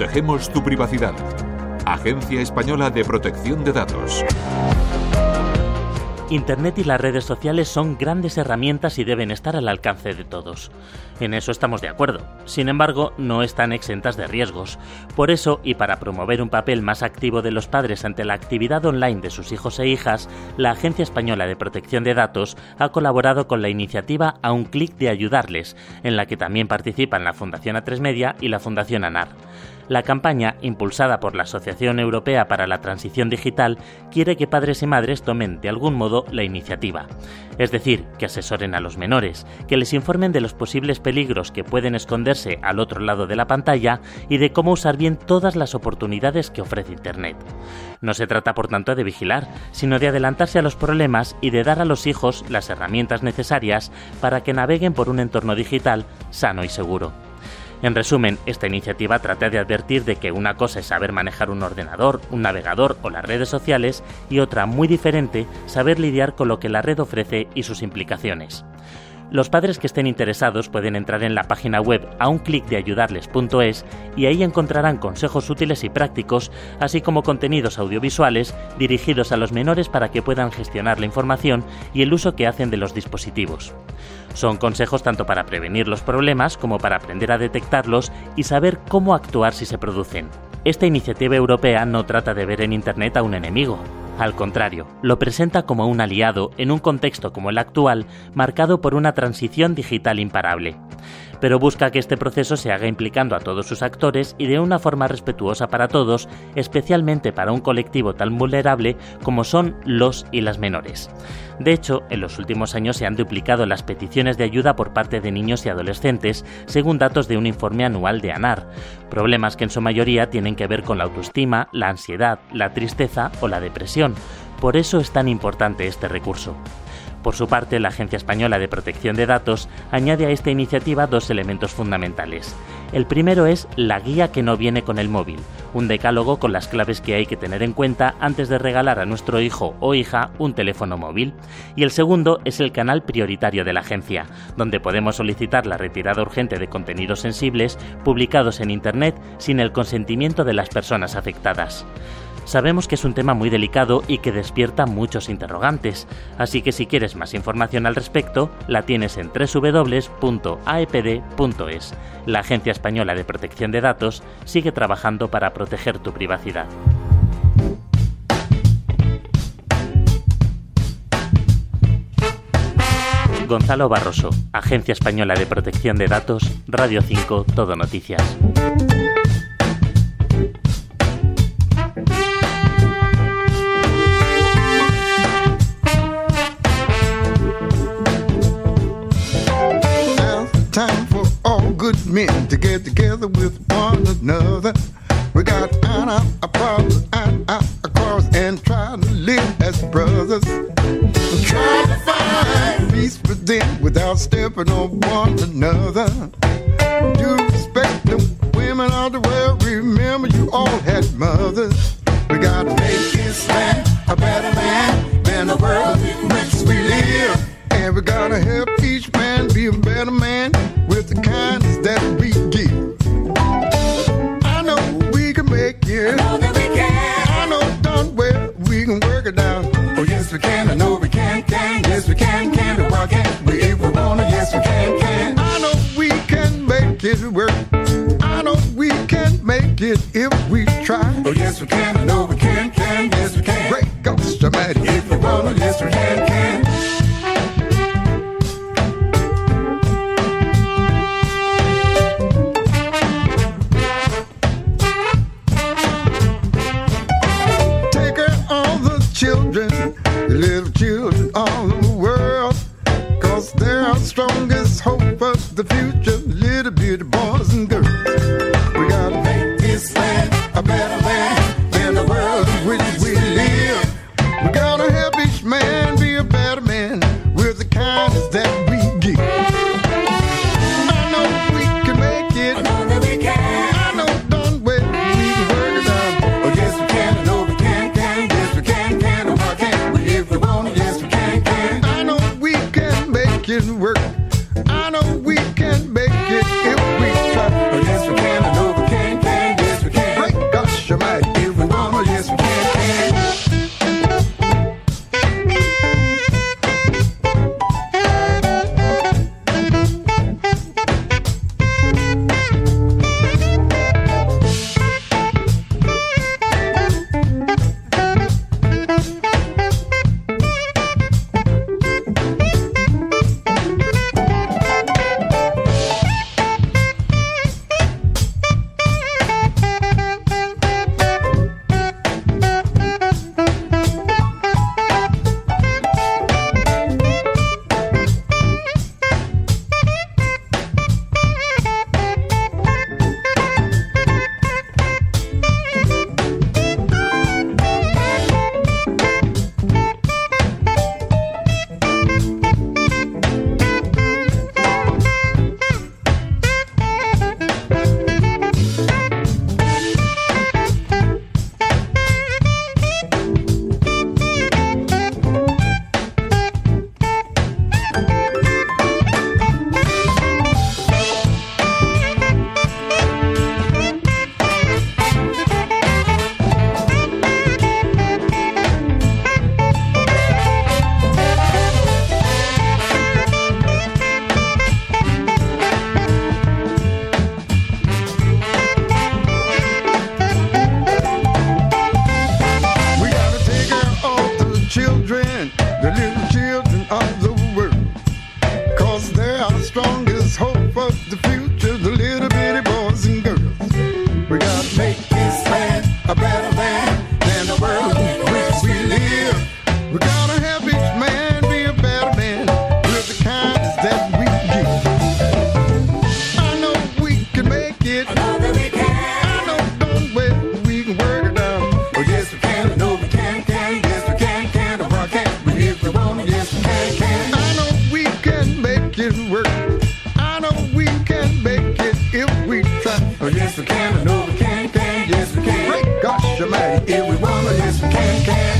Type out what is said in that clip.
Protegemos tu privacidad. Agencia Española de Protección de Datos. Internet y las redes sociales son grandes herramientas y deben estar al alcance de todos. En eso estamos de acuerdo. Sin embargo, no están exentas de riesgos. Por eso, y para promover un papel más activo de los padres ante la actividad online de sus hijos e hijas, la Agencia Española de Protección de Datos ha colaborado con la iniciativa A un clic de ayudarles, en la que también participan la Fundación A3 Media y la Fundación ANAR. La campaña, impulsada por la Asociación Europea para la Transición Digital, quiere que padres y madres tomen de algún modo la iniciativa. Es decir, que asesoren a los menores, que les informen de los posibles peligros que pueden esconderse al otro lado de la pantalla y de cómo usar bien todas las oportunidades que ofrece Internet. No se trata, por tanto, de vigilar, sino de adelantarse a los problemas y de dar a los hijos las herramientas necesarias para que naveguen por un entorno digital sano y seguro. En resumen, esta iniciativa trata de advertir de que una cosa es saber manejar un ordenador, un navegador o las redes sociales y otra muy diferente, saber lidiar con lo que la red ofrece y sus implicaciones. Los padres que estén interesados pueden entrar en la página web a un clic de ayudarles.es y ahí encontrarán consejos útiles y prácticos, así como contenidos audiovisuales dirigidos a los menores para que puedan gestionar la información y el uso que hacen de los dispositivos. Son consejos tanto para prevenir los problemas como para aprender a detectarlos y saber cómo actuar si se producen. Esta iniciativa europea no trata de ver en Internet a un enemigo, al contrario, lo presenta como un aliado en un contexto como el actual, marcado por una transición digital imparable pero busca que este proceso se haga implicando a todos sus actores y de una forma respetuosa para todos, especialmente para un colectivo tan vulnerable como son los y las menores. De hecho, en los últimos años se han duplicado las peticiones de ayuda por parte de niños y adolescentes, según datos de un informe anual de ANAR, problemas que en su mayoría tienen que ver con la autoestima, la ansiedad, la tristeza o la depresión. Por eso es tan importante este recurso. Por su parte, la Agencia Española de Protección de Datos añade a esta iniciativa dos elementos fundamentales. El primero es la guía que no viene con el móvil, un decálogo con las claves que hay que tener en cuenta antes de regalar a nuestro hijo o hija un teléfono móvil. Y el segundo es el canal prioritario de la agencia, donde podemos solicitar la retirada urgente de contenidos sensibles publicados en Internet sin el consentimiento de las personas afectadas. Sabemos que es un tema muy delicado y que despierta muchos interrogantes, así que si quieres más información al respecto, la tienes en www.aepd.es. La Agencia Española de Protección de Datos sigue trabajando para proteger tu privacidad. Gonzalo Barroso, Agencia Española de Protección de Datos, Radio 5, Todo Noticias. Men to get together with one another. We got out our problems, out our quarrels, and try to live as brothers. Try to find peace within without stepping on one another. Do respect the women of the world. Remember, you all had mothers. We gotta make this land a better man than the world in which we live. And we gotta help each if we try. Oh, yes, we can. I know we can, can. Yes, we can. Break up the Almighty. If we want to, yes, we can, can. Take care all the children, the little children all over the world. Cause they're our strongest hope of the future, little beauty boys and girls. I know we can make it if we try. Oh, yes, we can. I know we can, can. Yes, we can. Great gosh, almighty, if we wanna, yes, we can, can.